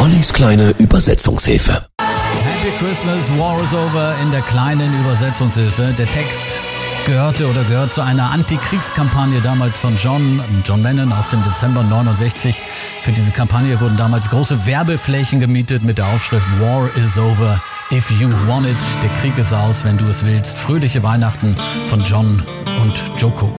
Ollis kleine Übersetzungshilfe. Happy Christmas, War is over in der kleinen Übersetzungshilfe. Der Text gehörte oder gehört zu einer Antikriegskampagne damals von John, John Lennon aus dem Dezember 69. Für diese Kampagne wurden damals große Werbeflächen gemietet mit der Aufschrift War is over if you want it. Der Krieg ist aus, wenn du es willst. Fröhliche Weihnachten von John und Joko.